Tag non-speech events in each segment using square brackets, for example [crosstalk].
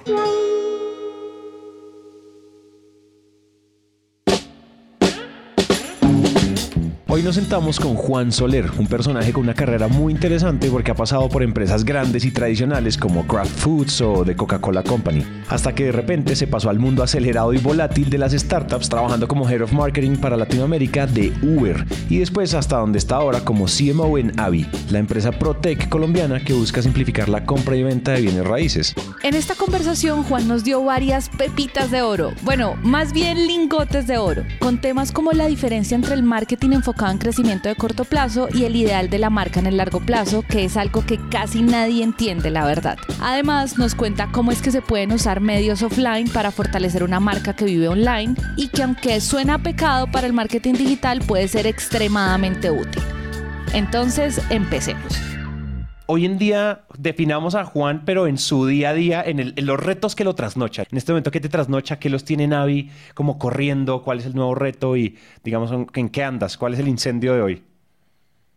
explain. Hoy nos sentamos con Juan Soler, un personaje con una carrera muy interesante porque ha pasado por empresas grandes y tradicionales como Kraft Foods o The Coca-Cola Company, hasta que de repente se pasó al mundo acelerado y volátil de las startups trabajando como Head of Marketing para Latinoamérica de Uber y después hasta donde está ahora como CMO en Avi, la empresa ProTech colombiana que busca simplificar la compra y venta de bienes raíces. En esta conversación Juan nos dio varias pepitas de oro, bueno, más bien lingotes de oro, con temas como la diferencia entre el marketing enfocado en crecimiento de corto plazo y el ideal de la marca en el largo plazo, que es algo que casi nadie entiende, la verdad. Además, nos cuenta cómo es que se pueden usar medios offline para fortalecer una marca que vive online y que aunque suena pecado para el marketing digital, puede ser extremadamente útil. Entonces, empecemos hoy en día definamos a Juan, pero en su día a día, en, los retos que lo trasnochan. En este momento, ¿qué te trasnocha? ¿Qué los tiene Navi como corriendo? ¿Cuál es el nuevo reto? Y, digamos, ¿en qué andas? ¿Cuál es el incendio de hoy?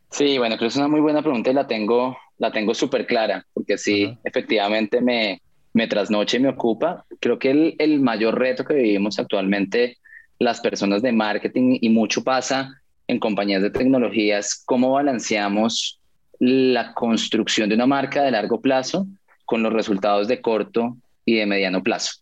Sí, bueno, creo que es una muy buena pregunta y la tengo, la tengo súper clara, porque sí, efectivamente me, me trasnocha y me ocupa. Creo que el, el mayor reto que vivimos actualmente las personas de marketing y mucho pasa en compañías de tecnología es cómo balanceamos la construcción de una marca de largo plazo con los resultados de corto y de mediano plazo.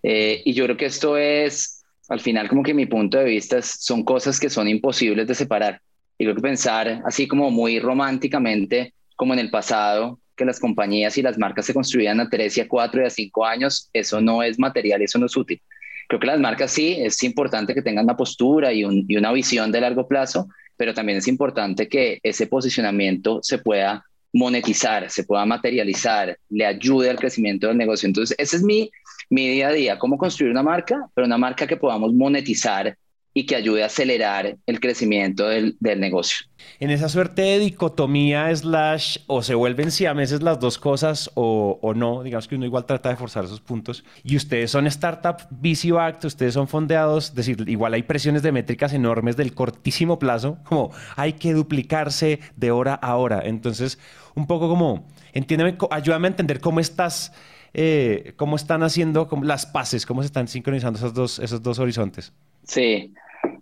Eh, y yo creo que esto es, al final, como que mi punto de vista son cosas que son imposibles de separar. Y creo que pensar así como muy románticamente, como en el pasado, que las compañías y las marcas se construían a tres y a cuatro y a cinco años, eso no es material, eso no es útil. Creo que las marcas sí, es importante que tengan una postura y, una visión de largo plazo, pero también es importante que ese posicionamiento se pueda monetizar, se pueda materializar, le ayude al crecimiento del negocio. Entonces, ese es mi, mi día a día, cómo construir una marca, pero una marca que podamos monetizar y que ayude a acelerar el crecimiento del, del, negocio. En esa suerte de dicotomía slash o se vuelven siameses las dos cosas o, o, no, digamos que uno igual trata de forzar esos puntos. Y ustedes son startup VC backed, ustedes son fondeados, es decir, igual hay presiones de métricas enormes del cortísimo plazo, como hay que duplicarse de hora a hora. Entonces, un poco como, entiéndeme, ayúdame a entender cómo estás... Eh, cómo están haciendo las paces, cómo se están sincronizando esos dos, esos dos horizontes. Sí,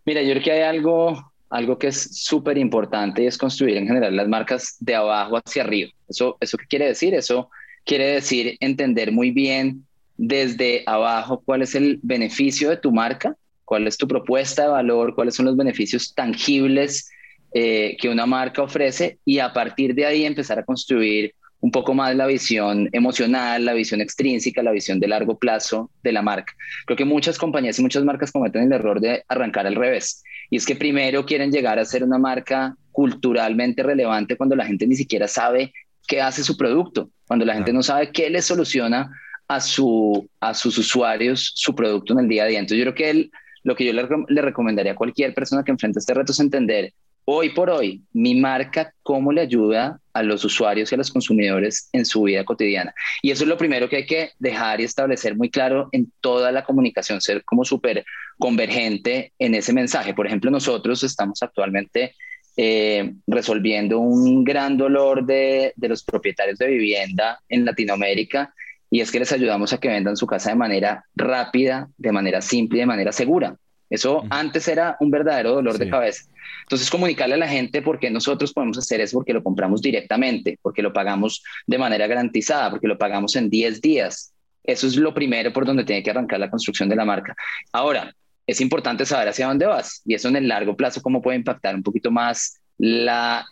mira, yo creo que hay algo, algo que es súper importante y es construir en general las marcas de abajo hacia arriba. ¿Eso, ¿Eso qué quiere decir? Eso quiere decir entender muy bien desde abajo cuál es el beneficio de tu marca, cuál es tu propuesta de valor, cuáles son los beneficios tangibles eh, que una marca ofrece y a partir de ahí empezar a construir un poco más la visión emocional, la visión extrínseca, la visión de largo plazo de la marca. Creo que muchas compañías y muchas marcas cometen el error de arrancar al revés. Y es que primero quieren llegar a ser una marca culturalmente relevante cuando la gente ni siquiera sabe qué hace su producto, cuando la gente no sabe qué le soluciona a, su, a sus usuarios su producto en el día a día. Entonces yo creo que lo que yo le, le recomendaría a cualquier persona que enfrente este reto es entender hoy por hoy, mi marca, cómo le ayuda a los usuarios y a los consumidores en su vida cotidiana. Y eso es lo primero que hay que dejar y establecer muy claro en toda la comunicación, ser como súper convergente en ese mensaje. Por ejemplo, nosotros estamos actualmente eh, resolviendo un gran dolor de, de los propietarios de vivienda en Latinoamérica y es que les ayudamos a que vendan su casa de manera rápida, de manera simple y de manera segura. Eso antes era un verdadero dolor de cabeza. Entonces, comunicarle a la gente por qué nosotros podemos hacer eso, porque lo compramos directamente, porque lo pagamos de manera garantizada, porque lo pagamos en 10 días. Eso es lo primero por donde tiene que arrancar la construcción de la marca. Ahora, es importante saber hacia dónde vas y eso en el largo plazo, cómo puede impactar un poquito más la,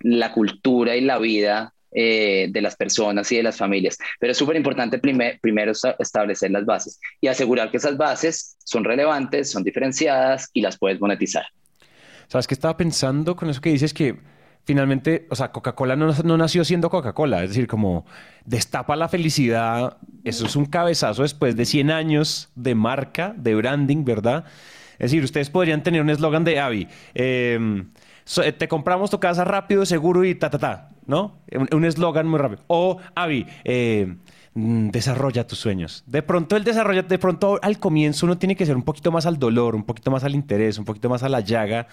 la cultura y la vida eh, de las personas y de las familias. Pero es súper importante primero establecer las bases y asegurar que esas bases son relevantes, son diferenciadas y las puedes monetizar. ¿Sabes qué estaba pensando con eso que dices que finalmente, o sea, Coca-Cola no, no, nació siendo Coca-Cola, es decir, como destapa la felicidad, eso es un cabezazo después de 100 años de marca, de branding, ¿verdad? Es decir, ustedes podrían tener un eslogan de Avi, em, te compramos tu casa rápido, seguro y ta, ta, ta, ¿no? Un eslogan muy rápido. O Avi, eh, mm, desarrolla tus sueños. De pronto el desarrollo, de pronto al comienzo uno tiene que ser un poquito más al dolor, un poquito más al interés, un poquito más a la llaga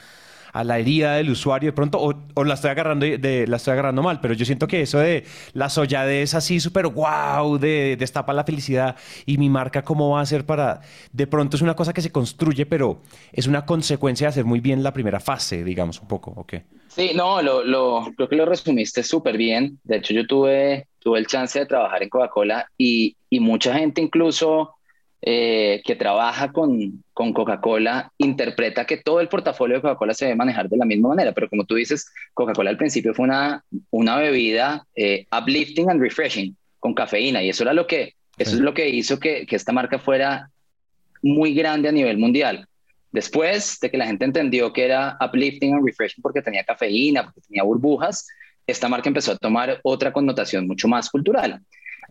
a la herida del usuario de pronto, o, la, estoy agarrando la estoy agarrando mal, pero yo siento que eso de la solladez así súper wow, de destapa la felicidad y mi marca cómo va a ser para, de pronto es una cosa que se construye, pero es una consecuencia de hacer muy bien la primera fase, digamos, un poco, ¿ok? Sí, no, lo, creo que lo resumiste súper bien. De hecho, yo tuve, tuve el chance de trabajar en Coca-Cola y, y mucha gente incluso eh, que trabaja con, con Coca-Cola interpreta que todo el portafolio de Coca-Cola se debe manejar de la misma manera, pero como tú dices, Coca-Cola al principio fue una, una bebida eh, uplifting and refreshing, con cafeína, y eso, era lo que, eso es lo que hizo que, que esta marca fuera muy grande a nivel mundial. Después de que la gente entendió que era uplifting and refreshing porque tenía cafeína, porque tenía burbujas, esta marca empezó a tomar otra connotación mucho más cultural.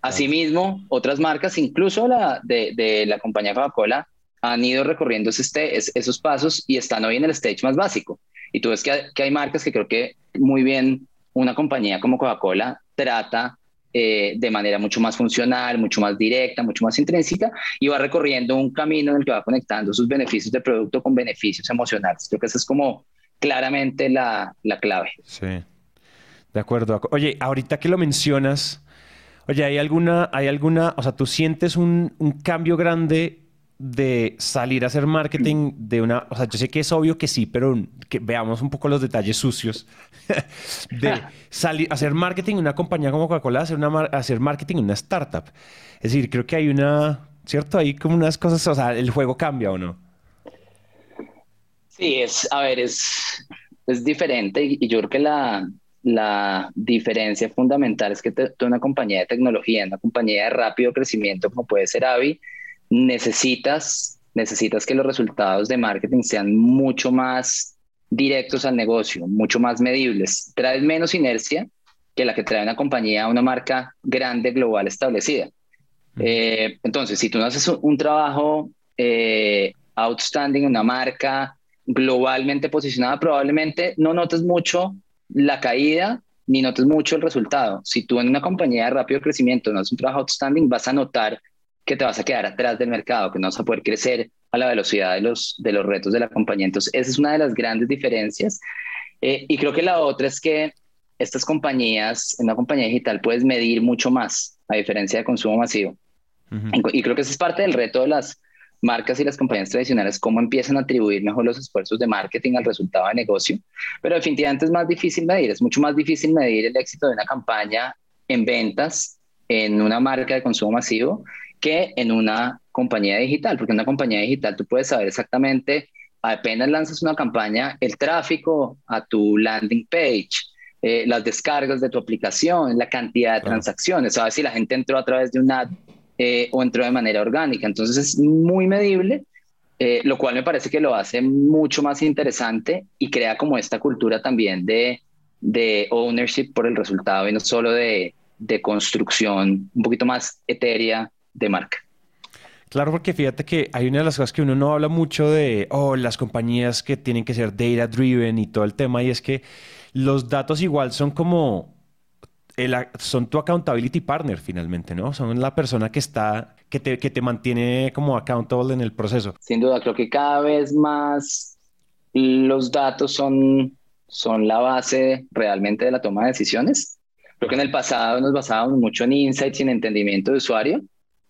Asimismo, otras marcas, incluso la de, la compañía Coca-Cola, han ido recorriendo este, esos pasos y están hoy en el stage más básico. Y tú ves que, hay marcas que creo que muy bien una compañía como Coca-Cola trata eh, de manera mucho más funcional, mucho más directa, mucho más intrínseca y va recorriendo un camino en el que va conectando sus beneficios de producto con beneficios emocionales. Creo que esa es como claramente la, la clave. Sí, de acuerdo. Oye, ahorita que lo mencionas, Oye, ¿hay alguna, hay alguna, o sea, tú sientes un, cambio grande de salir a hacer marketing de una, o sea, yo sé que es obvio que sí, pero que veamos un poco los detalles sucios [laughs] de salir hacer marketing en una compañía como Coca-Cola, hacer, hacer marketing en una startup. Es decir, creo que hay una, ¿cierto? Hay como unas cosas, o sea, el juego cambia o no. Sí, es, a ver, es, es diferente y yo creo que la, la diferencia fundamental es que tú una compañía de tecnología, una compañía de rápido crecimiento como puede ser Avi, necesitas, necesitas que los resultados de marketing sean mucho más directos al negocio, mucho más medibles. Traes menos inercia que la que trae una compañía, una marca grande, global, establecida. Eh, entonces, si tú no haces un, trabajo eh, outstanding, una marca globalmente posicionada, probablemente no notes mucho la caída ni notes mucho el resultado. Si tú en una compañía de rápido crecimiento no haces un trabajo outstanding, vas a notar que te vas a quedar atrás del mercado, que no vas a poder crecer a la velocidad de los, de los retos de la compañía. Entonces, esa es una de las grandes diferencias. Eh, y creo que la otra es que estas compañías, en una compañía digital puedes medir mucho más, a diferencia de consumo masivo. Y creo que ese es parte del reto de las marcas y las compañías tradicionales cómo empiezan a atribuir mejor los esfuerzos de marketing al resultado de negocio, pero definitivamente es más difícil medir, es mucho más difícil medir el éxito de una campaña en ventas en una marca de consumo masivo que en una compañía digital, porque en una compañía digital tú puedes saber exactamente, apenas lanzas una campaña, el tráfico a tu landing page, eh, las descargas de tu aplicación, la cantidad de transacciones, sabes si la gente entró a través de una eh, o entró de manera orgánica. Entonces es muy medible, eh, lo cual me parece que lo hace mucho más interesante y crea como esta cultura también de, de ownership por el resultado y no solo de, de construcción un poquito más etérea de marca. Claro, porque fíjate que hay una de las cosas que uno no habla mucho de, oh, las compañías que tienen que ser data driven y todo el tema, y es que los datos igual son como son tu accountability partner finalmente, ¿no? Son la persona que está, que te, que te mantiene como accountable en el proceso. Sin duda, creo que cada vez más los datos son, son la base realmente de la toma de decisiones. Creo que en el pasado nos basábamos mucho en insights y en entendimiento de usuario,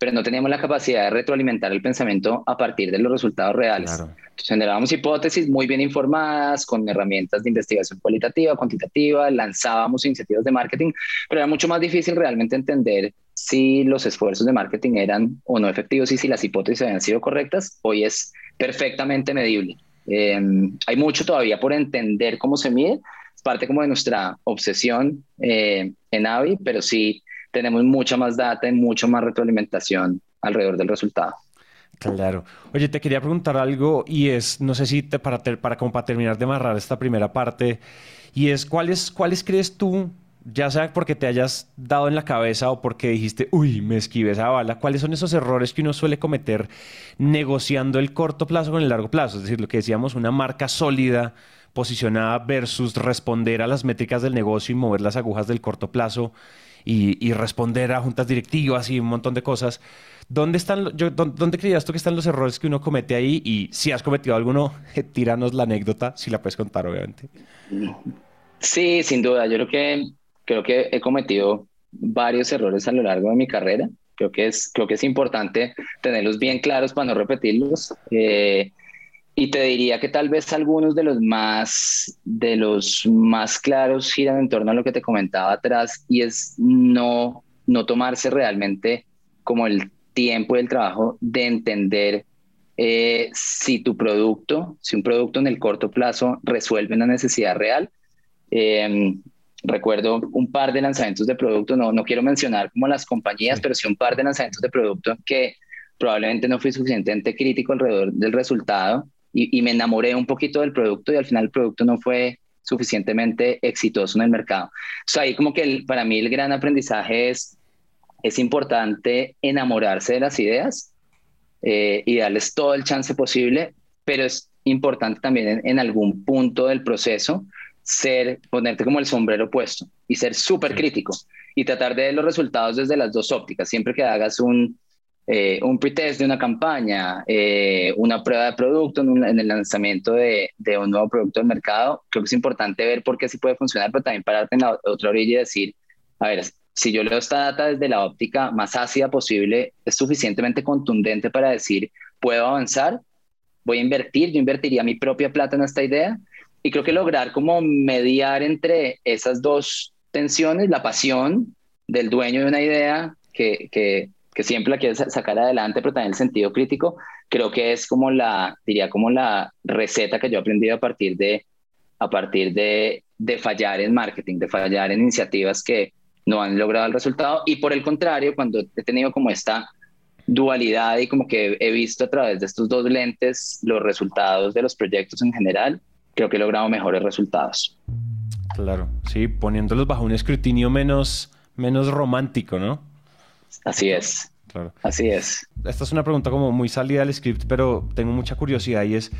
pero no teníamos la capacidad de retroalimentar el pensamiento a partir de los resultados reales. Entonces generábamos hipótesis muy bien informadas, con herramientas de investigación cualitativa, cuantitativa, lanzábamos iniciativas de marketing, pero era mucho más difícil realmente entender si los esfuerzos de marketing eran o no efectivos y si las hipótesis habían sido correctas. Hoy es perfectamente medible. Em, hay mucho todavía por entender cómo se mide, es parte como de nuestra obsesión eh, en AVI, pero sí tenemos mucha más data y mucha más retroalimentación alrededor del resultado. Claro. Oye, te quería preguntar algo y es, no sé si te, para, para, para terminar de amarrar esta primera parte, y es, ¿cuáles, ¿cuáles crees tú, ya sea porque te hayas dado en la cabeza o porque dijiste, uy, me esquivé esa bala, cuáles son esos errores que uno suele cometer negociando el corto plazo con el largo plazo? Es decir, lo que decíamos, una marca sólida posicionada versus responder a las métricas del negocio y mover las agujas del corto plazo y, responder a juntas directivas y un montón de cosas. ¿Dónde, están, ¿Dónde creías tú que están los errores que uno comete ahí? Y si has cometido alguno, [laughs] tíranos la anécdota, si la puedes contar, obviamente. Sí, sin duda. Yo creo que, creo que he cometido varios errores a lo largo de mi carrera. Creo que es, creo que es importante tenerlos bien claros para no repetirlos. Eh, y te diría que tal vez algunos de los más de los más claros giran en torno a lo que te comentaba atrás y es no no tomarse realmente como el tiempo y el trabajo de entender eh, si tu producto, si un producto en el corto plazo resuelve una necesidad real. Em, recuerdo un par de lanzamientos de producto, no, no quiero mencionar como las compañías, pero sí un par de lanzamientos de producto que probablemente no fui suficientemente crítico alrededor del resultado y, me enamoré un poquito del producto y al final el producto no fue suficientemente exitoso en el mercado. O sea, ahí como que para mí el gran aprendizaje es, es importante enamorarse de las ideas eh, y darles todo el chance posible, pero es importante también en, algún punto del proceso ser, ponerte como el sombrero puesto y ser súper crítico y tratar de ver los resultados desde las dos ópticas. Siempre que hagas un, eh, un pretest de una campaña, eh, una prueba de producto en, el lanzamiento de, un nuevo producto del mercado, creo que es importante ver por qué sí puede funcionar, pero también pararte en la otra orilla y decir, a ver, si yo leo esta data desde la óptica más ácida posible, es suficientemente contundente para decir, puedo avanzar, voy a invertir, yo invertiría mi propia plata en esta idea. Y creo que lograr como mediar entre esas dos tensiones, la pasión del dueño de una idea que que siempre la quieres sacar adelante, pero también el sentido crítico, creo que es como la, diría como la receta que yo he aprendido a partir de, a partir de, de fallar en marketing, de fallar en iniciativas que no han logrado el resultado. Y por el contrario, cuando he tenido como esta dualidad y como que he visto a través de estos dos lentes los resultados de los proyectos en general, creo que he logrado mejores resultados. Claro, sí, poniéndolos bajo un escrutinio menos, menos romántico, ¿no? Así es. Claro. Así es. Esta es una pregunta como muy salida del script, pero tengo mucha curiosidad y es,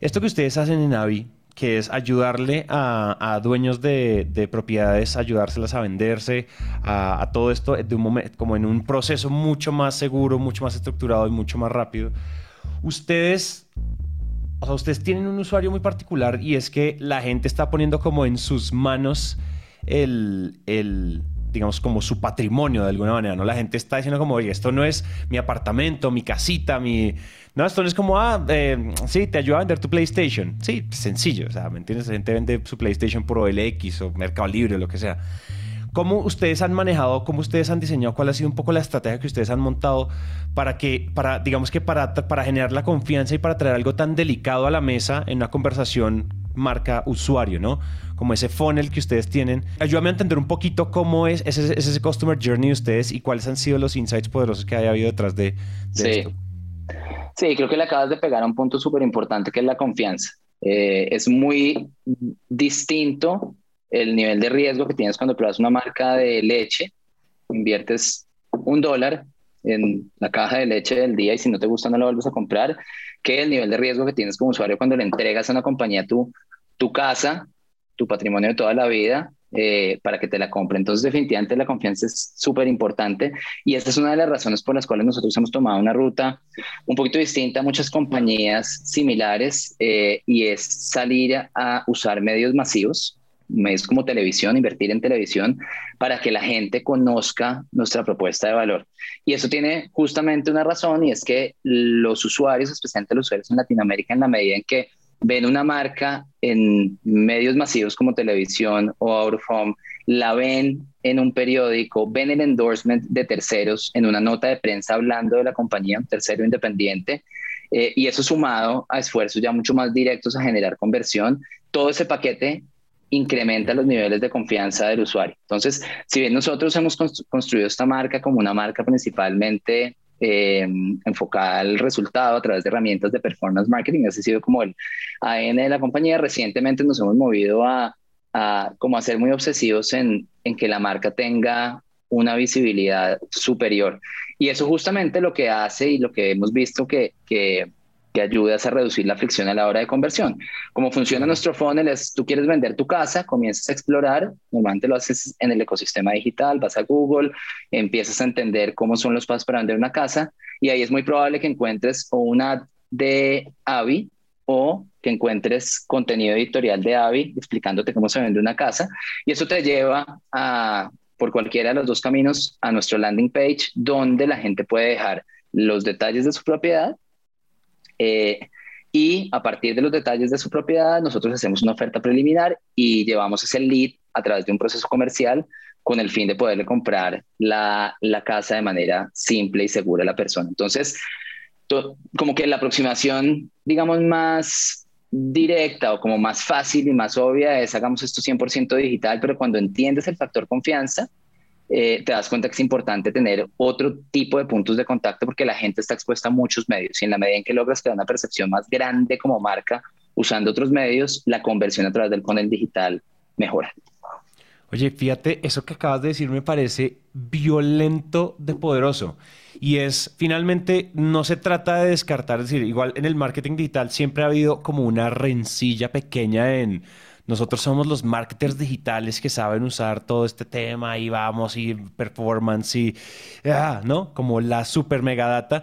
esto que ustedes hacen en Avi, que es ayudarle a, dueños de, propiedades, ayudárselas a venderse, a, todo esto de un momento, como en un proceso mucho más seguro, mucho más estructurado y mucho más rápido. Ustedes, o sea, ustedes tienen un usuario muy particular y es que la gente está poniendo como en sus manos el, el digamos, como su patrimonio de alguna manera, ¿no? La gente está diciendo como, oye, esto no es mi apartamento, mi casita, mi... No, esto no es como, ah, eh, sí, te ayuda a vender tu PlayStation. Sí, sencillo, o sea, ¿me entiendes? La gente vende su PlayStation por OLX o Mercado Libre o lo que sea. ¿Cómo ustedes han manejado, cómo ustedes han diseñado, cuál ha sido un poco la estrategia que ustedes han montado para que, para, digamos que para, para generar la confianza y para traer algo tan delicado a la mesa en una conversación marca usuario, ¿no? Como ese funnel que ustedes tienen. Ayúdame a entender un poquito cómo es ese, ese customer journey de ustedes y cuáles han sido los insights poderosos que haya habido detrás de, sí. esto. Sí, creo que le acabas de pegar a un punto súper importante que es la confianza. Eh, es muy distinto el nivel de riesgo que tienes cuando pruebas una marca de leche, inviertes un dólar en la caja de leche del día y si no te gusta no la vuelves a comprar, que el nivel de riesgo que tienes como usuario cuando le entregas a una compañía tu, tu casa, tu patrimonio de toda la vida, eh, para que te la compre. Entonces, definitivamente la confianza es súper importante y esta es una de las razones por las cuales nosotros hemos tomado una ruta un poquito distinta a muchas compañías similares eh, y es salir a usar medios masivos medios como televisión, invertir en televisión, para que la gente conozca nuestra propuesta de valor. Y eso tiene justamente una razón y es que los usuarios, especialmente los usuarios en Latinoamérica, en la medida en que ven una marca en medios masivos como televisión o out of home, la ven en un periódico, ven el endorsement de terceros en una nota de prensa hablando de la compañía, un tercero independiente, eh, y eso sumado a esfuerzos ya mucho más directos a generar conversión, todo ese paquete incrementa los niveles de confianza del usuario. Entonces, si bien nosotros hemos construido esta marca como una marca principalmente eh, enfocada al resultado a través de herramientas de performance marketing. Ese ha sido como el ADN de la compañía. Recientemente nos hemos movido a, a como a ser muy obsesivos en, en que la marca tenga una visibilidad superior. Y eso justamente lo que hace y lo que hemos visto que, que, que ayuda a reducir la fricción a la hora de conversión. Como funciona nuestro funnel es, tú quieres vender tu casa, comienzas a explorar, normalmente lo haces en el ecosistema digital, vas a Google, empiezas a entender cómo son los pasos para vender una casa y ahí es muy probable que encuentres o una ad de Avi o que encuentres contenido editorial de Avi explicándote cómo se vende una casa y eso te lleva a por cualquiera de los dos caminos a nuestro landing page donde la gente puede dejar los detalles de su propiedad eh, y a partir de los detalles de su propiedad nosotros hacemos una oferta preliminar y llevamos ese lead a través de un proceso comercial con el fin de poderle comprar la, la casa de manera simple y segura a la persona. Entonces, como que la aproximación, digamos, más directa o como más fácil y más obvia es hagamos esto 100% digital, pero cuando entiendes el factor confianza, eh, te das cuenta que es importante tener otro tipo de puntos de contacto porque la gente está expuesta a muchos medios y en la medida en que logras crear una percepción más grande como marca usando otros medios, la conversión a través del panel digital mejora. Oye, fíjate, eso que acabas de decir me parece violento de poderoso. Y es, finalmente, no se trata de descartar, es decir, igual en el marketing digital siempre ha habido como una rencilla pequeña en nosotros somos los marketers digitales que saben usar todo este tema y vamos y performance y, ah, ¿no? Como la super mega data.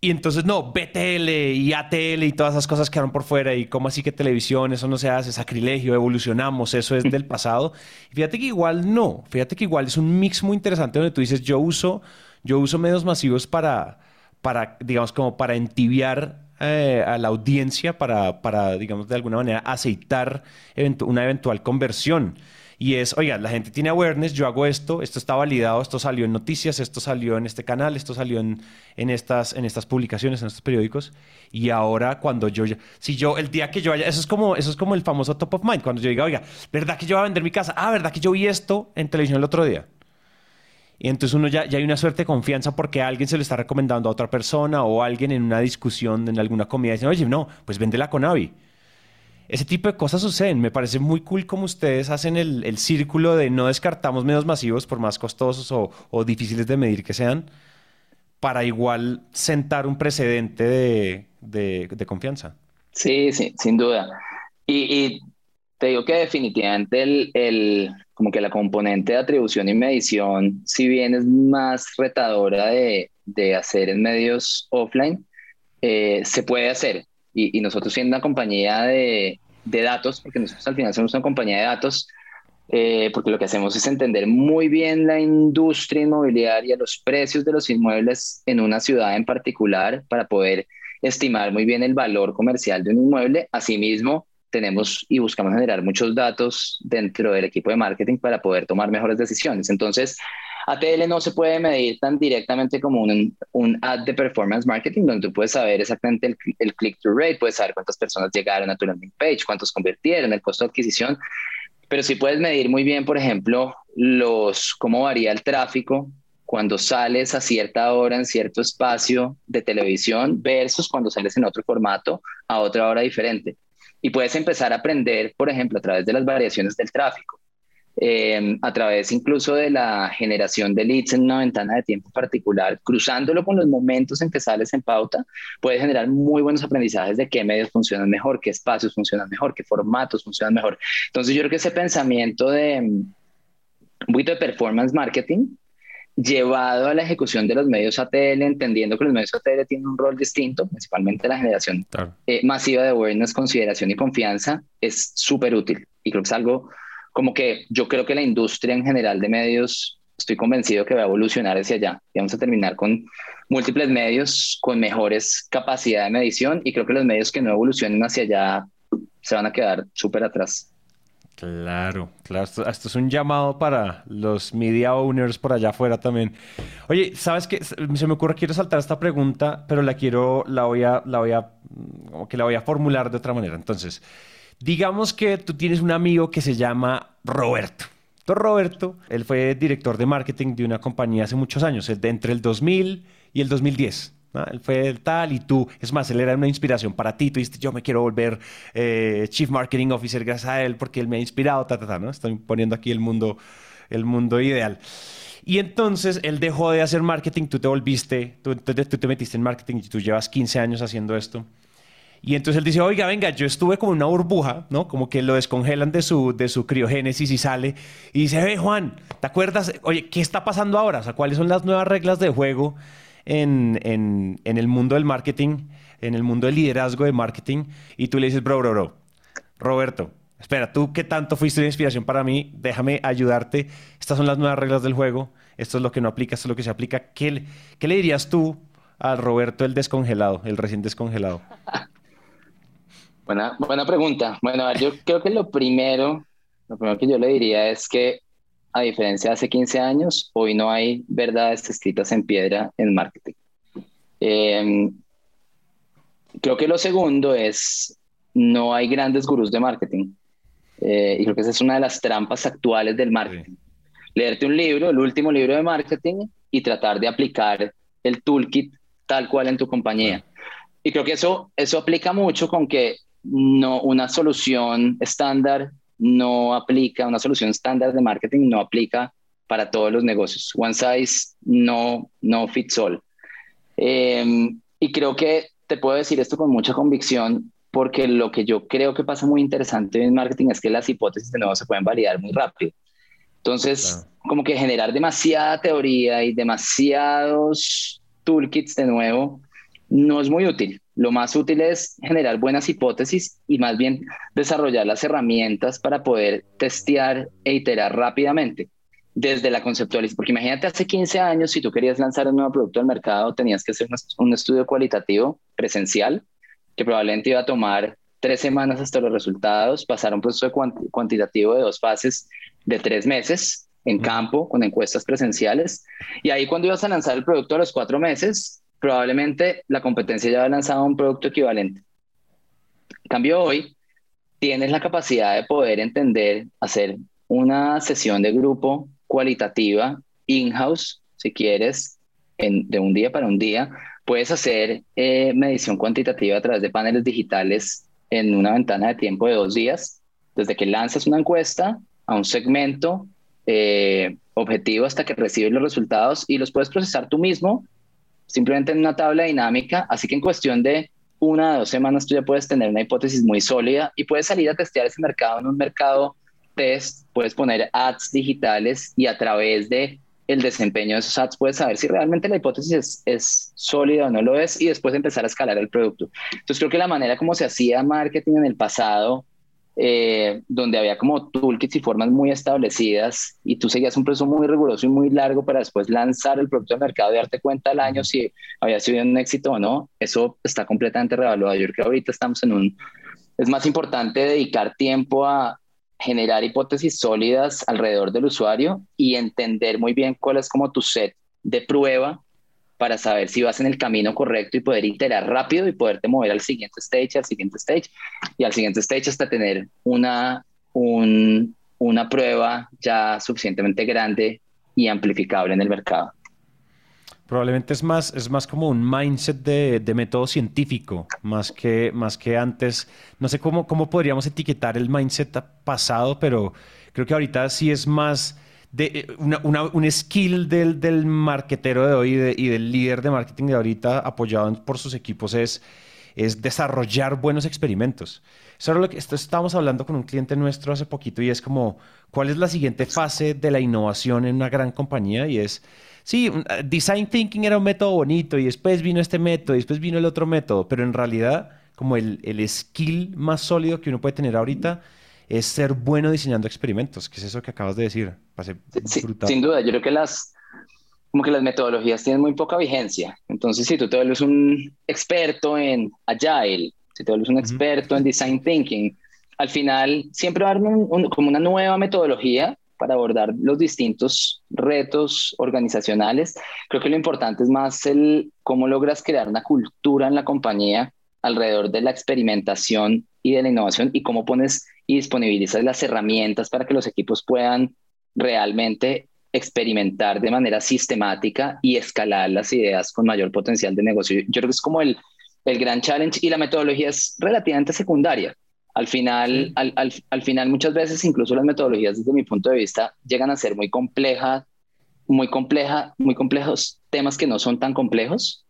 Y entonces, no, BTL y ATL y todas esas cosas quedaron por fuera. Y cómo así que televisión, eso no se hace, sacrilegio, evolucionamos, eso es del pasado. fíjate que igual no, fíjate que igual es un mix muy interesante donde tú dices, yo uso yo uso medios masivos para, para digamos, como para entibiar eh, a la audiencia, para, para, digamos, de alguna manera aceitar una eventual conversión. Y es, oiga, la gente tiene awareness, yo hago esto, esto está validado, esto salió en noticias, esto salió en este canal, esto salió en, en, estas, en estas publicaciones, en estos periódicos. Y ahora cuando yo, si yo, el día que yo haya, eso es como, eso es como el famoso top of mind, cuando yo diga, oiga, ¿verdad que yo voy a vender mi casa? Ah, ¿verdad que yo vi esto en televisión el otro día? Y entonces uno ya, ya hay una suerte de confianza porque alguien se lo está recomendando a otra persona o alguien en una discusión, en alguna comida, dice, oye, no, pues véndela con Avi. Ese tipo de cosas suceden. Me parece muy cool como ustedes hacen el, el círculo de no descartamos medios masivos, por más costosos o, o, difíciles de medir que sean, para igual sentar un precedente de, de, de confianza. Sí, sí, sin duda. Y, y, te digo que definitivamente el, el, como que la componente de atribución y medición, si bien es más retadora de, de hacer en medios offline, eh, se puede hacer. Y, y, nosotros siendo una compañía de, de, datos, porque nosotros al final somos una compañía de datos, eh, porque lo que hacemos es entender muy bien la industria inmobiliaria, los precios de los inmuebles en una ciudad en particular, para poder estimar muy bien el valor comercial de un inmueble. Asimismo, tenemos y buscamos generar muchos datos dentro del equipo de marketing para poder tomar mejores decisiones. Entonces, ATL no se puede medir tan directamente como un, un ad de performance marketing, donde tú puedes saber exactamente el, el click-through rate, puedes saber cuántas personas llegaron a tu landing page, cuántos convirtieron, el costo de adquisición, pero sí puedes medir muy bien, por ejemplo, los, cómo varía el tráfico cuando sales a cierta hora en cierto espacio de televisión versus cuando sales en otro formato a otra hora diferente y puedes empezar a aprender, por ejemplo, a través de las variaciones del tráfico, eh, a través incluso de la generación de leads en una ventana de tiempo particular, cruzándolo con los momentos en que sales en pauta, puedes generar muy buenos aprendizajes de qué medios funcionan mejor, qué espacios funcionan mejor, qué formatos funcionan mejor. Entonces yo creo que ese pensamiento de un poquito de performance marketing llevado a la ejecución de los medios ATL, entendiendo que los medios ATL tienen un rol distinto, principalmente la generación eh, masiva de awareness, consideración y confianza, es súper útil. Y creo que es algo como que yo creo que la industria en general de medios, estoy convencido que va a evolucionar hacia allá. Y vamos a terminar con múltiples medios con mejores capacidad de medición y creo que los medios que no evolucionen hacia allá se van a quedar súper atrás. Claro, claro. Esto, es un llamado para los media owners por allá afuera también. Oye, ¿sabes qué? Se me ocurre, quiero saltar esta pregunta, pero la quiero, la voy a, la voy a, como que la voy a formular de otra manera. Entonces, digamos que tú tienes un amigo que se llama Roberto, Roberto, él fue director de marketing de una compañía hace muchos años, entre el 2000 y el 2010. Él fue el tal y tú, es más, él era una inspiración para ti. Tú dijiste, yo me quiero volver eh, Chief Marketing Officer gracias a él porque él me ha inspirado, ta, ta, ta, ¿no? Estoy poniendo aquí el mundo, el mundo ideal. Y entonces él dejó de hacer marketing, tú te volviste, tú, tú, tú te metiste en marketing y tú llevas 15 años haciendo esto. Y entonces él dice, oiga, venga, yo estuve como una burbuja, ¿no? Como que lo descongelan de su, de su criogénesis y sale. Y dice, hey, Juan, ¿te acuerdas? Oye, ¿qué está pasando ahora? O sea, ¿cuáles son las nuevas reglas de juego en, en, en el mundo del marketing, en el mundo del liderazgo de marketing? Y tú le dices, bro, bro, bro, Roberto, espera, tú qué tanto fuiste una inspiración para mí, déjame ayudarte. Estas son las nuevas reglas del juego. Esto es lo que no aplica, esto es lo que se aplica. ¿Qué, qué le dirías tú al Roberto el descongelado, el recién descongelado? Buena, buena pregunta. Bueno, yo creo que lo primero, lo primero que yo le diría es que a diferencia de hace 15 años, hoy no hay verdades escritas en piedra en marketing. Em, creo que lo segundo es, no hay grandes gurús de marketing. Eh, y creo que esa es una de las trampas actuales del marketing. Leerte un libro, el último libro de marketing, y tratar de aplicar el toolkit tal cual en tu compañía. Y creo que eso, eso aplica mucho con que no, una solución estándar no aplica, una solución estándar de marketing no aplica para todos los negocios. One size no, no fits all. Em, y creo que te puedo decir esto con mucha convicción porque lo que yo creo que pasa muy interesante en marketing es que las hipótesis de nuevo se pueden validar muy rápido. Entonces, como que generar demasiada teoría y demasiados toolkits de nuevo no es muy útil. Lo más útil es generar buenas hipótesis y más bien desarrollar las herramientas para poder testear e iterar rápidamente desde la conceptualización. Porque imagínate hace 15 años, si tú querías lanzar un nuevo producto al mercado, tenías que hacer un estudio cualitativo presencial que probablemente iba a tomar tres semanas hasta los resultados, pasar un proceso cuantitativo de dos fases de tres meses en campo con encuestas presenciales. Y ahí cuando ibas a lanzar el producto a los cuatro meses, probablemente la competencia ya ha lanzado un producto equivalente. En cambio, hoy tienes la capacidad de poder entender, hacer una sesión de grupo cualitativa in-house, si quieres, en, de un día para un día. Puedes hacer eh, medición cuantitativa a través de paneles digitales en una ventana de tiempo de dos días, desde que lanzas una encuesta a un segmento eh, objetivo hasta que recibes los resultados y los puedes procesar tú mismo simplemente en una tabla dinámica, así que en cuestión de una o dos semanas tú ya puedes tener una hipótesis muy sólida y puedes salir a testear ese mercado en un mercado test, puedes poner ads digitales y a través de el desempeño de esos ads puedes saber si realmente la hipótesis es, es, sólida o no lo es y después empezar a escalar el producto. Entonces creo que la manera como se hacía marketing en el pasado eh, donde había como toolkits y formas muy establecidas y tú seguías un proceso muy riguroso y muy largo para después lanzar el producto al mercado y darte cuenta al año si había sido un éxito o no, eso está completamente revaluado. Yo creo que ahorita estamos en un... Es más importante dedicar tiempo a generar hipótesis sólidas alrededor del usuario y entender muy bien cuál es como tu set de prueba para saber si vas en el camino correcto y poder iterar rápido y poderte mover al siguiente stage, al siguiente stage y al siguiente stage hasta tener una, una prueba ya suficientemente grande y amplificable en el mercado. Probablemente es más, es más como un mindset de, de, método científico, más que, más que antes. No sé cómo, cómo podríamos etiquetar el mindset pasado, pero creo que ahorita sí es más de eh, una, un skill del, del marketero de hoy y, del líder de marketing de ahorita apoyado por sus equipos es, es desarrollar buenos experimentos. Eso lo que esto estábamos hablando con un cliente nuestro hace poquito y es como, ¿cuál es la siguiente fase de la innovación en una gran compañía? Y es, sí, eh, design thinking era un método bonito y después vino este método y después vino el otro método, pero en realidad como el, el skill más sólido que uno puede tener ahorita es ser bueno diseñando experimentos, que es eso que acabas de decir. sin duda, yo creo que las, como que las metodologías tienen muy poca vigencia. Entonces, si tú te vuelves un experto en Agile, si te vuelves un experto en Design Thinking, al final siempre va a haber como una nueva metodología para abordar los distintos retos organizacionales. Creo que lo importante es más el cómo logras crear una cultura en la compañía alrededor de la experimentación y de la innovación y cómo pones y disponibilizas las herramientas para que los equipos puedan realmente experimentar de manera sistemática y escalar las ideas con mayor potencial de negocio. Yo creo que es como el, el gran challenge y la metodología es relativamente secundaria. Al final, al, al, al, final, muchas veces, incluso las metodologías, desde mi punto de vista, llegan a ser muy complejas, muy compleja, muy complejos temas que no son tan complejos.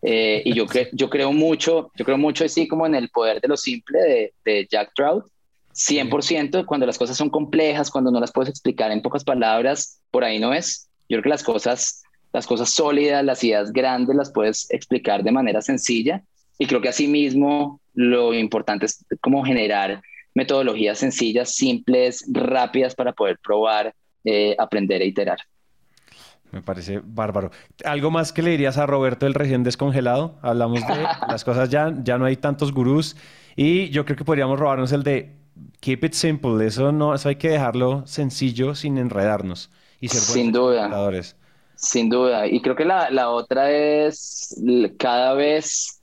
Eh, y yo, [laughs] yo creo mucho, yo creo mucho así como en el poder de lo simple de, de Jack Trout. 100% cuando las cosas son complejas, cuando no las puedes explicar en pocas palabras, por ahí no es. Yo creo que las cosas, las cosas sólidas, las ideas grandes las puedes explicar de manera sencilla. Y creo que asimismo lo importante es como generar metodologías sencillas, simples, rápidas para poder probar, eh, aprender e iterar. Me parece bárbaro. ¿Algo más que le dirías a Roberto del recién descongelado? Hablamos de [laughs] las cosas ya, ya no hay tantos gurús y yo creo que podríamos robarnos el de keep it simple. Eso no, eso hay que dejarlo sencillo sin enredarnos y ser Sin duda. Sin duda. Y creo que la, la otra es cada vez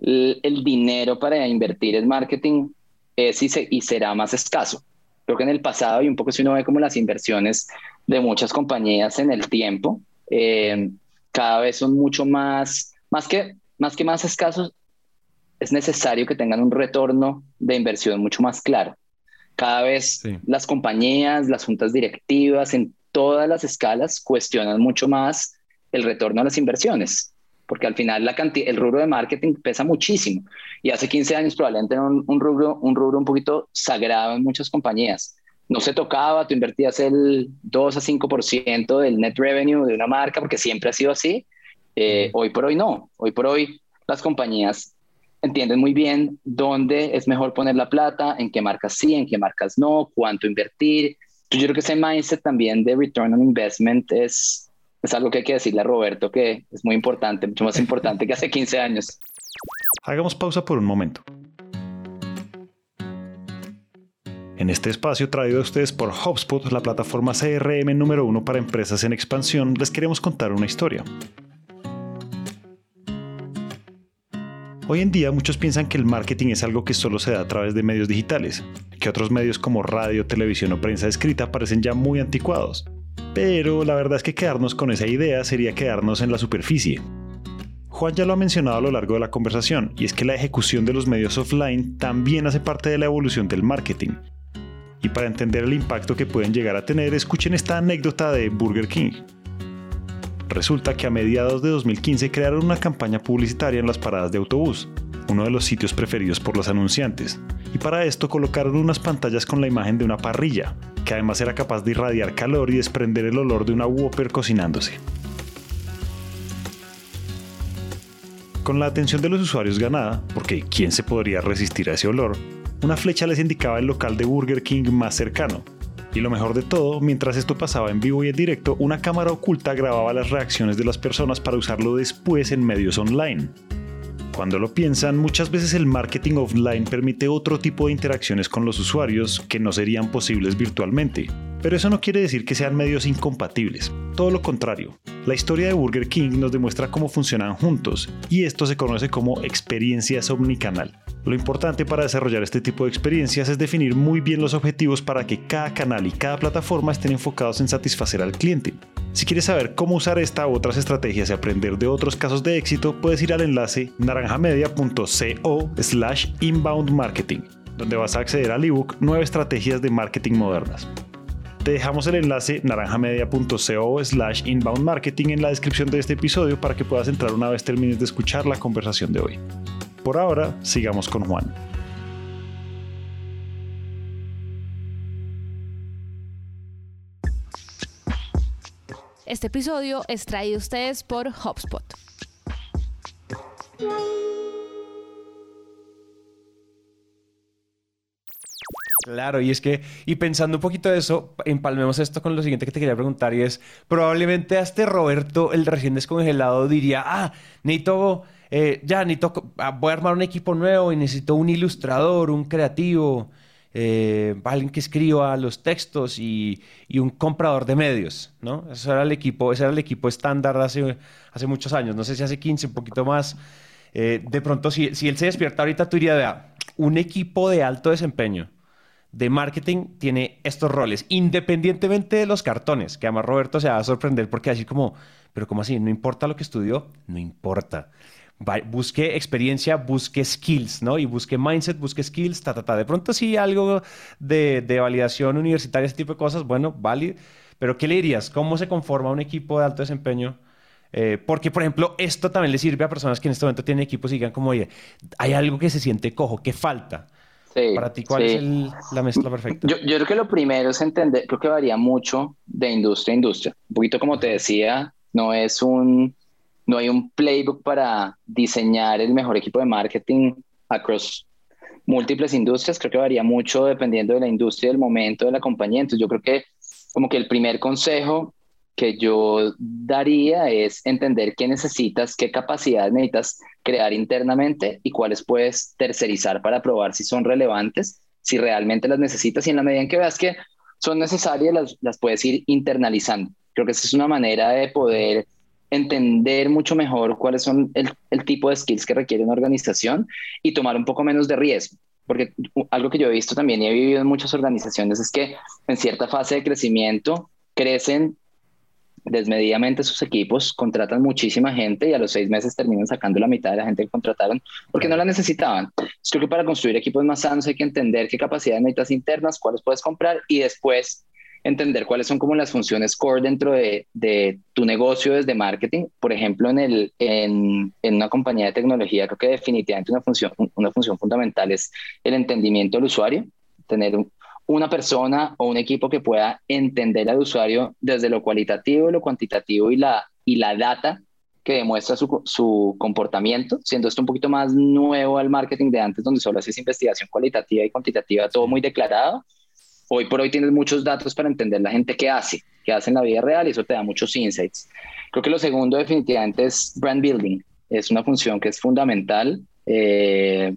el dinero para invertir en marketing es y, y será más escaso. Creo que en el pasado, y un poco si uno ve como las inversiones de muchas compañías en el tiempo, eh, cada vez son mucho más, más que, más que más escasos, es necesario que tengan un retorno de inversión mucho más claro. Cada vez las compañías, las juntas directivas, en todas las escalas, cuestionan mucho más el retorno a las inversiones, porque al final la el rubro de marketing pesa muchísimo. Y hace 15 años probablemente era un, un, rubro, un rubro un poquito sagrado en muchas compañías no se tocaba, tú invertías el 2 a 5% del net revenue de una marca, porque siempre ha sido así. Eh, hoy por hoy no, hoy por hoy las compañías entienden muy bien dónde es mejor poner la plata, en qué marcas sí, en qué marcas no, cuánto invertir. Yo creo que ese mindset también de return on investment es, es algo que hay que decirle a Roberto que es muy importante, mucho más importante que hace [laughs] 15 años. Hagamos pausa por un momento. En este espacio traído a ustedes por HubSpot, la plataforma CRM número uno para empresas en expansión, les queremos contar una historia. Hoy en día muchos piensan que el marketing es algo que solo se da a través de medios digitales, que otros medios como radio, televisión o prensa escrita parecen ya muy anticuados. Pero la verdad es que quedarnos con esa idea sería quedarnos en la superficie. Juan ya lo ha mencionado a lo largo de la conversación, y es que la ejecución de los medios offline también hace parte de la evolución del marketing, y para entender el impacto que pueden llegar a tener, escuchen esta anécdota de Burger King. Resulta que a mediados de 2015 crearon una campaña publicitaria en las paradas de autobús, uno de los sitios preferidos por los anunciantes, y para esto colocaron unas pantallas con la imagen de una parrilla, que además era capaz de irradiar calor y desprender el olor de una Whopper cocinándose. Con la atención de los usuarios ganada, porque ¿quién se podría resistir a ese olor? una flecha les indicaba el local de Burger King más cercano. Y lo mejor de todo, mientras esto pasaba en vivo y en directo, una cámara oculta grababa las reacciones de las personas para usarlo después en medios online. Cuando lo piensan, muchas veces el marketing offline permite otro tipo de interacciones con los usuarios que no serían posibles virtualmente. Pero eso no quiere decir que sean medios incompatibles, todo lo contrario. La historia de Burger King nos demuestra cómo funcionan juntos, y esto se conoce como experiencias omnicanal. Lo importante para desarrollar este tipo de experiencias es definir muy bien los objetivos para que cada canal y cada plataforma estén enfocados en satisfacer al cliente. Si quieres saber cómo usar esta u otras estrategias y aprender de otros casos de éxito, puedes ir al enlace naranjamedia.co slash inbound marketing, donde vas a acceder al ebook 9 estrategias de marketing modernas. Te dejamos el enlace naranjamedia.co slash inbound marketing en la descripción de este episodio para que puedas entrar una vez termines de escuchar la conversación de hoy. Por ahora, sigamos con Juan. Este episodio es traído a ustedes por HubSpot. Claro, y es que, y pensando un poquito de eso, empalmemos esto con lo siguiente que te quería preguntar y es, probablemente a este Roberto, el recién descongelado, diría, ah, necesito eh, ya necesito, ah, voy a armar un equipo nuevo y necesito un ilustrador, un creativo, eh, alguien que escriba los textos y, un comprador de medios, ¿no? Ese era el equipo, ese era el equipo estándar hace, hace muchos años, no sé si hace 15, un poquito más. Eh, de pronto, si, si él se despierta ahorita, tú dirías, vea, un equipo de alto desempeño de marketing tiene estos roles, independientemente de los cartones, que además Roberto se va a sorprender porque así como, pero como así, no importa lo que estudió, no importa. busque experiencia, busque skills, ¿no? Y busque mindset, busque skills, ta, ta, ta. De pronto sí algo de, de validación universitaria, ese tipo de cosas, bueno, válido. Pero ¿qué le dirías? ¿Cómo se conforma un equipo de alto desempeño? Eh, porque, por ejemplo, esto también le sirve a personas que en este momento tienen equipos y digan como, oye, hay algo que se siente cojo, ¿qué falta? Para ti, ¿cuál es la mezcla perfecta? Yo, yo, creo que lo primero es entender, creo que varía mucho de industria a industria. Un poquito como te decía, no es un, no hay un playbook para diseñar el mejor equipo de marketing across múltiples industrias. Creo que varía mucho dependiendo de la industria, del momento, de la compañía. Entonces, yo creo que como que el primer consejo que yo daría es entender qué necesitas, qué capacidades necesitas crear internamente y cuáles puedes tercerizar para probar si son relevantes, si realmente las necesitas y en la medida en que veas que son necesarias, las, las puedes ir internalizando. Creo que esa es una manera de poder entender mucho mejor cuáles son el, el tipo de skills que requiere una organización y tomar un poco menos de riesgo porque algo que yo he visto también y he vivido en muchas organizaciones es que en cierta fase de crecimiento crecen desmedidamente sus equipos, contratan muchísima gente y a los seis meses terminan sacando la mitad de la gente que contrataron porque no la necesitaban. creo que para construir equipos más sanos hay que entender qué capacidades necesitas internas, cuáles puedes comprar y después entender cuáles son como las funciones core dentro de, de tu negocio desde marketing. Por ejemplo, en, el, en, en, una compañía de tecnología, creo que definitivamente una función, una función fundamental es el entendimiento del usuario, tener un, una persona o un equipo que pueda entender al usuario desde lo cualitativo, lo cuantitativo y la, y la data que demuestra su, su, comportamiento, siendo esto un poquito más nuevo al marketing de antes, donde solo haces investigación cualitativa y cuantitativa, todo muy declarado. Hoy por hoy tienes muchos datos para entender la gente qué hace, qué hace en la vida real y eso te da muchos insights. Creo que lo segundo definitivamente es brand building. Es una función que es fundamental eh,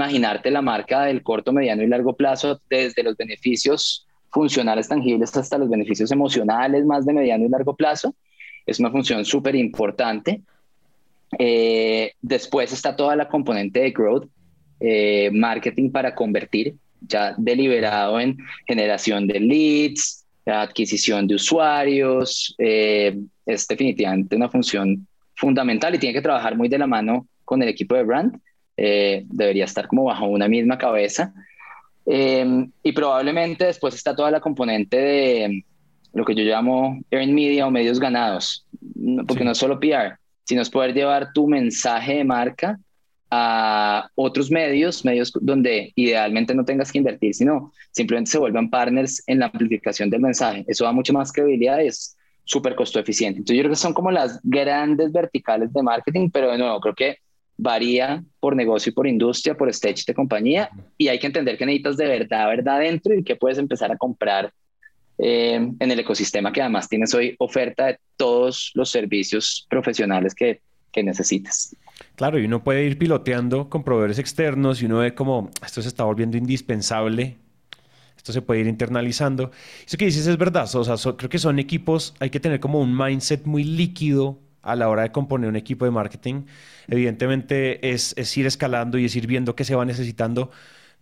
imaginarte la marca del corto, mediano y largo plazo, desde los beneficios funcionales tangibles hasta los beneficios emocionales más de mediano y largo plazo. Es una función súper importante. Eh, después está toda la componente de growth, eh, marketing para convertir, ya deliberado en generación de leads, adquisición de usuarios. Eh, es definitivamente una función fundamental y tiene que trabajar muy de la mano con el equipo de brand. Eh, debería estar como bajo una misma cabeza. Eh, y probablemente después está toda la componente de lo que yo llamo earned media o medios ganados, porque no es solo PR, sino es poder llevar tu mensaje de marca a otros medios, medios donde idealmente no tengas que invertir, sino simplemente se vuelvan partners en la amplificación del mensaje. Eso da mucho más credibilidad y es súper costo eficiente. Entonces yo creo que son como las grandes verticales de marketing, pero de nuevo, creo que varía por negocio y por industria, por stage de compañía, y hay que entender que necesitas de verdad, verdad dentro y que puedes empezar a comprar eh, en el ecosistema que además tienes hoy oferta de todos los servicios profesionales que, que necesites. Claro, y uno puede ir piloteando con proveedores externos y uno ve como esto se está volviendo indispensable, esto se puede ir internalizando. Eso que dices es verdad, o sea, creo que son equipos, hay que tener como un mindset muy líquido a la hora de componer un equipo de marketing. Evidentemente es, ir escalando y es ir viendo qué se va necesitando,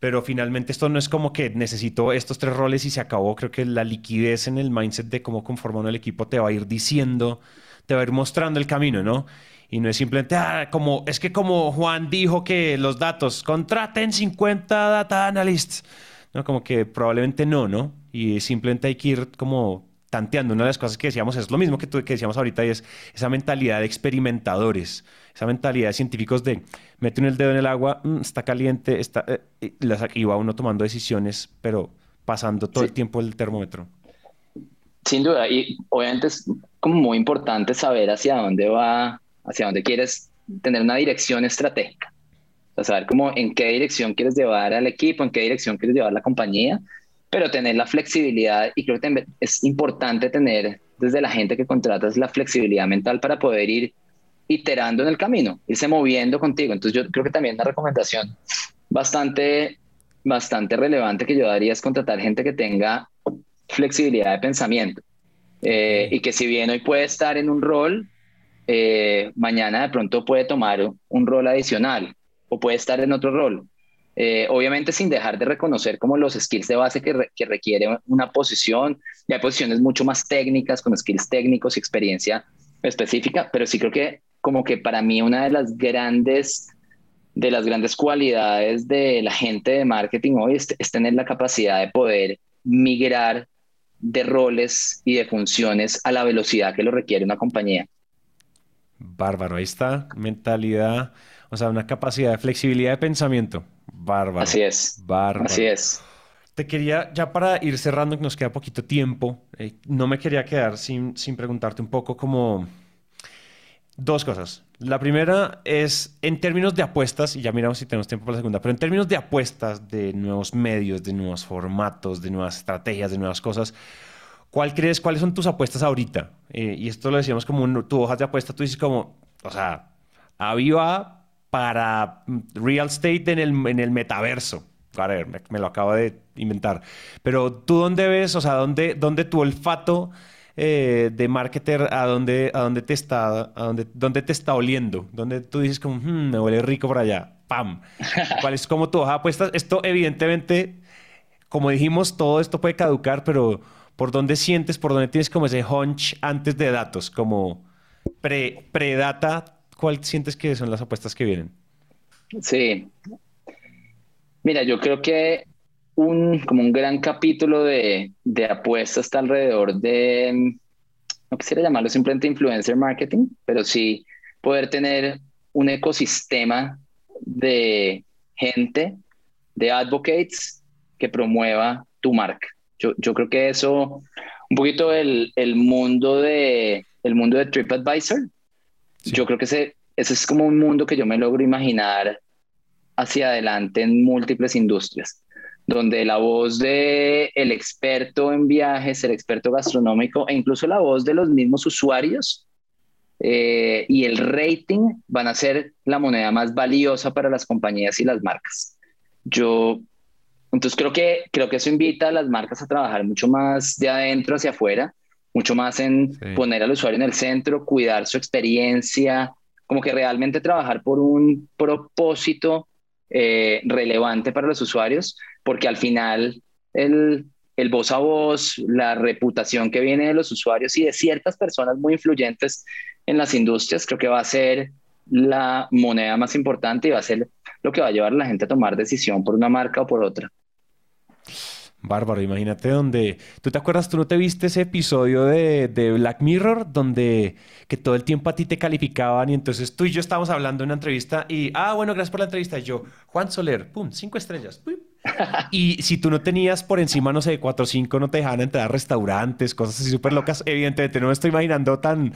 pero finalmente esto no es como que necesito estos tres roles y se acabó. Creo que la liquidez en el mindset de cómo conformar el equipo te va a ir diciendo, te va a ir mostrando el camino, ¿no? Y no es simplemente, ah, como, es que como Juan dijo que los datos, contraten 50 data analysts, ¿no? Como que probablemente no, ¿no? Y simplemente hay que ir como tanteando. Una de las cosas que decíamos es lo mismo que, tú, que decíamos ahorita y es esa mentalidad de experimentadores, esa mentalidad de científicos de meten el dedo en el agua, mm, está caliente, está, eh, y, va uno tomando decisiones, pero pasando todo el tiempo el termómetro. Sin duda, y obviamente es como muy importante saber hacia dónde va, hacia dónde quieres tener una dirección estratégica. O sea, saber cómo, en qué dirección quieres llevar al equipo, en qué dirección quieres llevar la compañía, pero tener la flexibilidad, y creo que es importante tener desde la gente que contratas la flexibilidad mental para poder ir iterando en el camino, irse moviendo contigo. Entonces yo creo que también una recomendación bastante, bastante relevante que yo daría es contratar gente que tenga flexibilidad de pensamiento eh, y que si bien hoy puede estar en un rol, eh, mañana de pronto puede tomar un rol adicional o puede estar en otro rol. Eh, obviamente sin dejar de reconocer como los skills de base que, requiere una posición. Y hay posiciones mucho más técnicas, con skills técnicos y experiencia específica, pero sí creo que como que para mí una de las grandes de las grandes cualidades de la gente de marketing hoy es, es tener la capacidad de poder migrar de roles y de funciones a la velocidad que lo requiere una compañía. Bárbaro, ahí está, mentalidad, o sea, una capacidad de flexibilidad de pensamiento. Bárbaro. Así es. Bárbaro. Así es. Te quería, ya para ir cerrando, que nos queda poquito tiempo, eh, no me quería quedar sin, sin preguntarte un poco como dos cosas. La primera es en términos de apuestas, y ya miramos si tenemos tiempo para la segunda, pero en términos de apuestas de nuevos medios, de nuevos formatos, de nuevas estrategias, de nuevas cosas, ¿cuál crees, cuáles son tus apuestas ahorita? Eh, y esto lo decíamos como un, tu hoja de apuesta, tú dices como, o sea, aviva para real estate en el, en el metaverso. A ver, me, lo acabo de inventar. Pero tú dónde ves, o sea, dónde, dónde tu olfato eh, de marketer, a dónde, a dónde te está, a dónde, dónde te está oliendo, dónde tú dices como, hmm, me huele rico por allá, pam. [laughs] ¿Cuál es como tu hoja apuestas? Esto evidentemente, como dijimos, todo esto puede caducar, pero ¿por dónde sientes, por dónde tienes como ese hunch antes de datos, como pre, pre-data ¿cuál sientes que son las apuestas que vienen? Sí. Mira, yo creo que un, como un gran capítulo de, de apuestas está alrededor de, no quisiera llamarlo simplemente influencer marketing, pero sí poder tener un ecosistema de gente, de advocates que promueva tu marca. Yo, yo creo que eso, un poquito el, el mundo de el mundo de TripAdvisor, yo creo que ese, ese es como un mundo que yo me logro imaginar hacia adelante en múltiples industrias, donde la voz de el experto en viajes, el experto gastronómico e incluso la voz de los mismos usuarios eh, y el rating van a ser la moneda más valiosa para las compañías y las marcas. Yo, entonces creo que, creo que eso invita a las marcas a trabajar mucho más de adentro hacia afuera mucho más en poner al usuario en el centro, cuidar su experiencia, como que realmente trabajar por un propósito eh, relevante para los usuarios, porque al final el, el voz a voz, la reputación que viene de los usuarios y de ciertas personas muy influyentes en las industrias, creo que va a ser la moneda más importante y va a ser lo que va a llevar a la gente a tomar decisión por una marca o por otra. Bárbaro, imagínate donde... ¿Tú te acuerdas, tú no te viste ese episodio de, de, Black Mirror donde que todo el tiempo a ti te calificaban y entonces tú y yo estábamos hablando en una entrevista y, ah, bueno, gracias por la entrevista. Y yo, Juan Soler, pum, cinco estrellas. [laughs] y si tú no tenías por encima, no sé, cuatro o cinco, no te dejaban entrar a restaurantes, cosas así súper locas. Evidentemente no me estoy imaginando tan,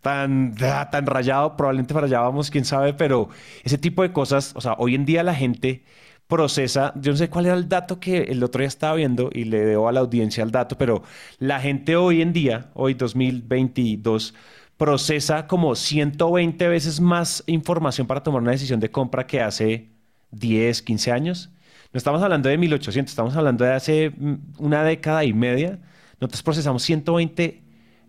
tan, ah, tan rayado, probablemente para allá vamos, quién sabe, pero ese tipo de cosas, o sea, hoy en día la gente procesa, yo no sé cuál era el dato que el otro día estaba viendo y le debo a la audiencia el dato, pero la gente hoy en día, hoy 2022, procesa como 120 veces más información para tomar una decisión de compra que hace 10, 15 años. No estamos hablando de 1800, estamos hablando de hace mm, una década y media. Nosotros procesamos 120,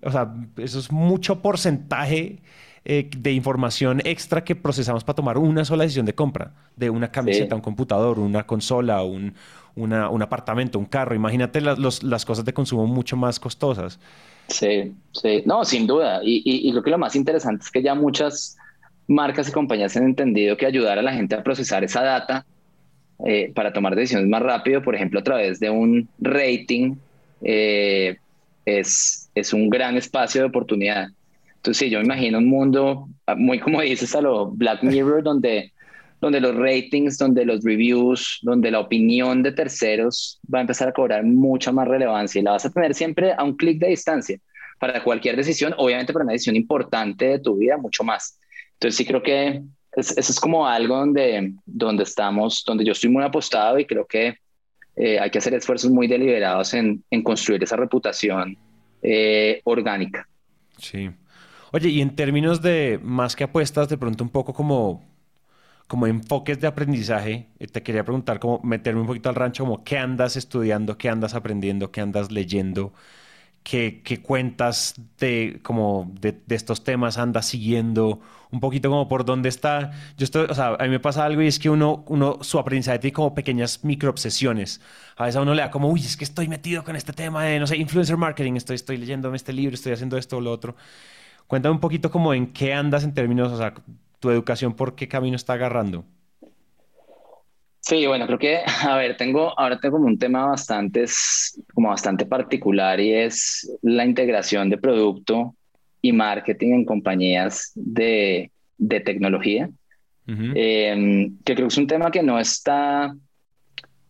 o sea, eso es mucho porcentaje eh, de información extra que procesamos para tomar una sola decisión de compra, de una camiseta, un computador, una consola, un, un apartamento, un carro. Imagínate las cosas de consumo mucho más costosas. Sí, sí, no, sin duda. Y, y, creo que lo más interesante es que ya muchas marcas y compañías han entendido que ayudar a la gente a procesar esa data eh, para tomar decisiones más rápido, por ejemplo, a través de un rating, eh, es, es un gran espacio de oportunidad. Entonces, sí, yo me imagino un mundo ah, muy como dices a lo Black Mirror, donde, donde los ratings, donde los reviews, donde la opinión de terceros va a empezar a cobrar mucha más relevancia y la vas a tener siempre a un clic de distancia para cualquier decisión, obviamente para una decisión importante de tu vida, mucho más. Entonces, sí creo que eso es como algo donde, donde estamos, donde yo estoy muy apostado y creo que eh, hay que hacer esfuerzos muy deliberados en, en construir esa reputación eh, orgánica. Sí. Oye, y en términos de más que apuestas, de pronto un poco como, como enfoques de aprendizaje, eh, te quería preguntar, como meterme un poquito al rancho, como qué andas estudiando, qué andas aprendiendo, qué andas leyendo, qué, cuentas de, como de, estos temas andas siguiendo, un poquito como por dónde está. Yo estoy, o sea, a mí me pasa algo y es que uno, uno su aprendizaje tiene como pequeñas microobsesiones. A veces a uno le da como, uy, es que estoy metido con este tema de, no sé, influencer marketing, estoy, estoy leyéndome este libro, estoy haciendo esto o lo otro. Cuéntame un poquito como en qué andas en términos, o sea, tu educación, por qué camino está agarrando. Sí, bueno, creo que, [laughs] a ver, tengo, ahora tengo como un tema bastante, como bastante particular y es la integración de producto y marketing en compañías de, de tecnología. Em, que creo que es un tema que no está,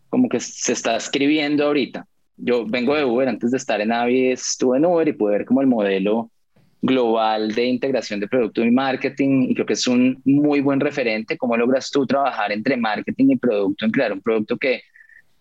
como que se está escribiendo ahorita. Yo vengo de Uber, antes de estar en Avi estuve en Uber y pude ver como el modelo global de integración de producto y marketing y creo que es un muy buen referente. ¿Cómo logras tú trabajar entre marketing y producto en crear un producto que,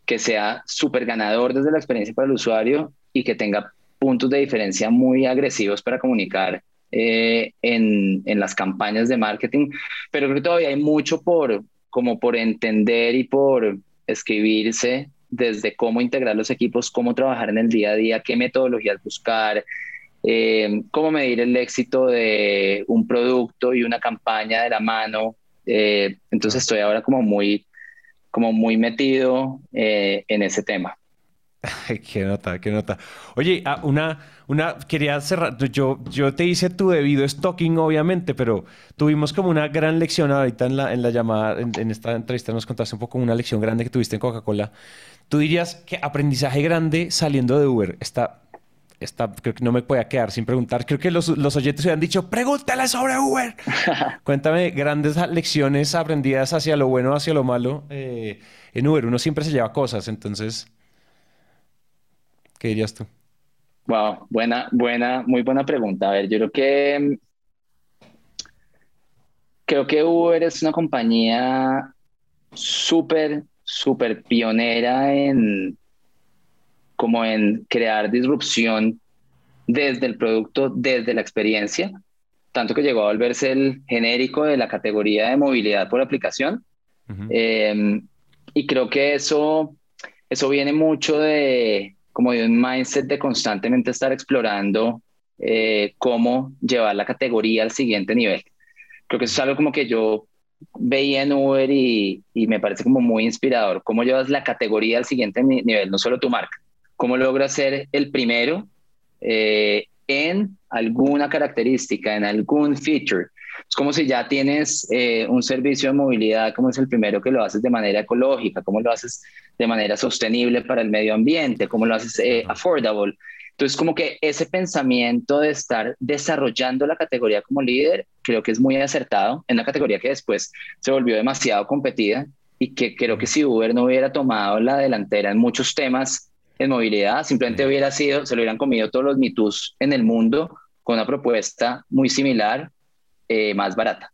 que sea súper ganador desde la experiencia para el usuario y que tenga puntos de diferencia muy agresivos para comunicar eh, en, en, las campañas de marketing? Pero creo que todavía hay mucho por, como por entender y por escribirse desde cómo integrar los equipos, cómo trabajar en el día a día, qué metodologías buscar, eh, cómo medir el éxito de un producto y una campaña de la mano. Eh, entonces estoy ahora como muy, como muy metido eh, en ese tema. [laughs] qué nota, qué nota. Oye, ah, una, una, quería cerrar, yo, yo te hice tu debido stalking, obviamente, pero tuvimos como una gran lección ahorita en la, en la llamada, en, en esta entrevista nos contaste un poco una lección grande que tuviste en Coca-Cola. Tú dirías que aprendizaje grande saliendo de Uber está creo que no me puede quedar sin preguntar. Creo que los, los oyentes han dicho, pregúntale sobre Uber. [laughs] Cuéntame grandes lecciones aprendidas hacia lo bueno, hacia lo malo eh, en Uber. Uno siempre se lleva cosas, entonces, ¿qué dirías tú? Wow, buena, buena, muy buena pregunta. A ver, yo creo que creo que Uber es una compañía súper, súper pionera en como en crear disrupción desde el producto, desde la experiencia, tanto que llegó a volverse el genérico de la categoría de movilidad por aplicación. Em, y creo que eso, eso viene mucho de como de un mindset de constantemente estar explorando eh, cómo llevar la categoría al siguiente nivel. Creo que eso es algo como que yo veía en Uber y, y me parece como muy inspirador, cómo llevas la categoría al siguiente nivel, no solo tu marca cómo logra ser el primero eh, en alguna característica, en algún feature. Es como si ya tienes eh, un servicio de movilidad, como es el primero que lo haces de manera ecológica, cómo lo haces de manera sostenible para el medio ambiente, cómo lo haces eh, affordable. Entonces, como que ese pensamiento de estar desarrollando la categoría como líder, creo que es muy acertado en una categoría que después se volvió demasiado competida y que creo que si Uber no hubiera tomado la delantera en muchos temas en movilidad, simplemente hubiera sido, se lo hubieran comido todos los mitos en el mundo con una propuesta muy similar, eh, más barata.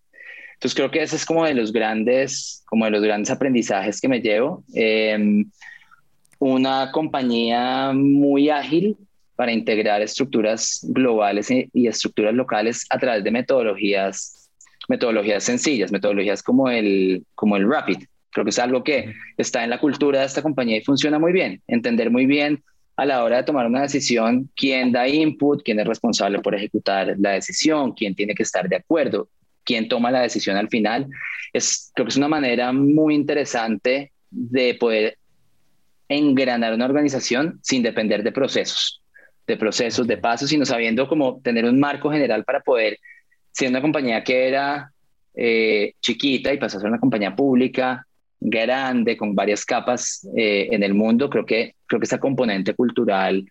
Entonces creo que ese es como de los grandes, como de los grandes aprendizajes que me llevo. Em, una compañía muy ágil para integrar estructuras globales y estructuras locales a través de metodologías, metodologías sencillas, metodologías como el, como el Rapid, Creo que es algo que está en la cultura de esta compañía y funciona muy bien. Entender muy bien a la hora de tomar una decisión quién da input, quién es responsable por ejecutar la decisión, quién tiene que estar de acuerdo, quién toma la decisión al final. Es, creo que es una manera muy interesante de poder engranar una organización sin depender de procesos, de procesos, de pasos, sino sabiendo cómo tener un marco general para poder, ser una compañía que era eh, chiquita y pasar a ser una compañía pública, grande, con varias capas eh, en el mundo. Creo que, creo que esa componente cultural,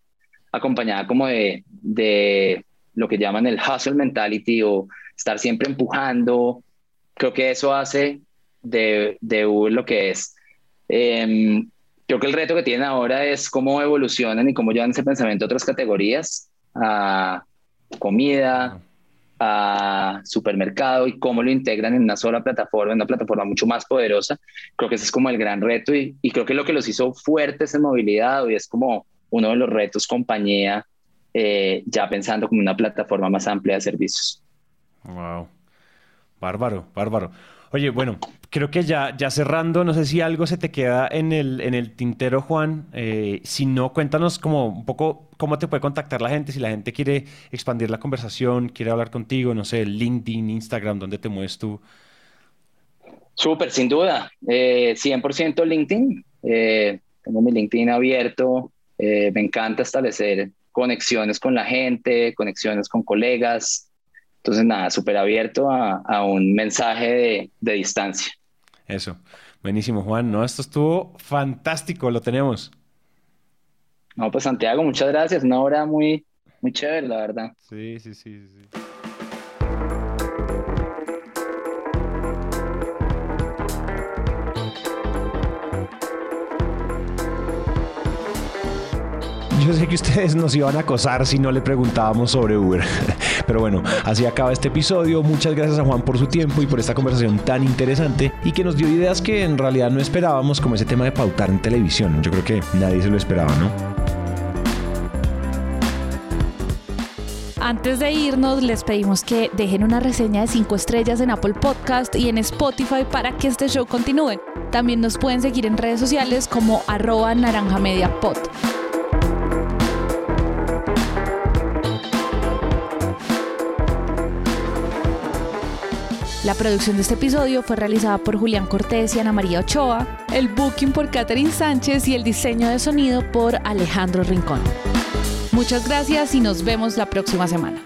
acompañada como de, de lo que llaman el hustle mentality o estar siempre empujando, creo que eso hace de, de lo que es. Em, creo que el reto que tienen ahora es cómo evolucionan y cómo llevan ese pensamiento a otras categorías, a comida, a supermercado y cómo lo integran en una sola plataforma, en una plataforma mucho más poderosa. Creo que ese es como el gran reto y, creo que lo que los hizo fuertes en movilidad hoy es como uno de los retos compañía, eh, ya pensando como una plataforma más amplia de servicios. Wow. Bárbaro, bárbaro. Oye, bueno, creo que ya, ya cerrando, no sé si algo se te queda en el, en el tintero, Juan. Eh, si no, cuéntanos como un poco cómo te puede contactar la gente, si la gente quiere expandir la conversación, quiere hablar contigo, no sé, LinkedIn, Instagram, ¿dónde te mueves tú? Súper, sin duda. 100% eh, LinkedIn. Eh, tengo mi LinkedIn abierto. me encanta establecer conexiones con la gente, conexiones con colegas. Entonces, nada, súper abierto a, un mensaje de, distancia. Eso. Buenísimo, Juan. No, esto estuvo fantástico, lo tenemos. No, pues Santiago, muchas gracias. Una hora muy, muy chévere, la verdad. Sí, sí, sí, sí. Yo sé que ustedes nos iban a acosar si no le preguntábamos sobre Uber. Pero bueno, así acaba este episodio. Muchas gracias a Juan por su tiempo y por esta conversación tan interesante y que nos dio ideas que en realidad no esperábamos, como ese tema de pautar en televisión. Yo creo que nadie se lo esperaba, ¿no? Antes de irnos, les pedimos que dejen una reseña de 5 estrellas en Apple Podcast y en Spotify para que este show continúe. También nos pueden seguir en redes sociales como arroba naranjamediapod. La producción de este episodio fue realizada por Julián Cortés y Ana María Ochoa, el booking por Catherine Sánchez y el diseño de sonido por Alejandro Rincón. Muchas gracias y nos vemos la próxima semana.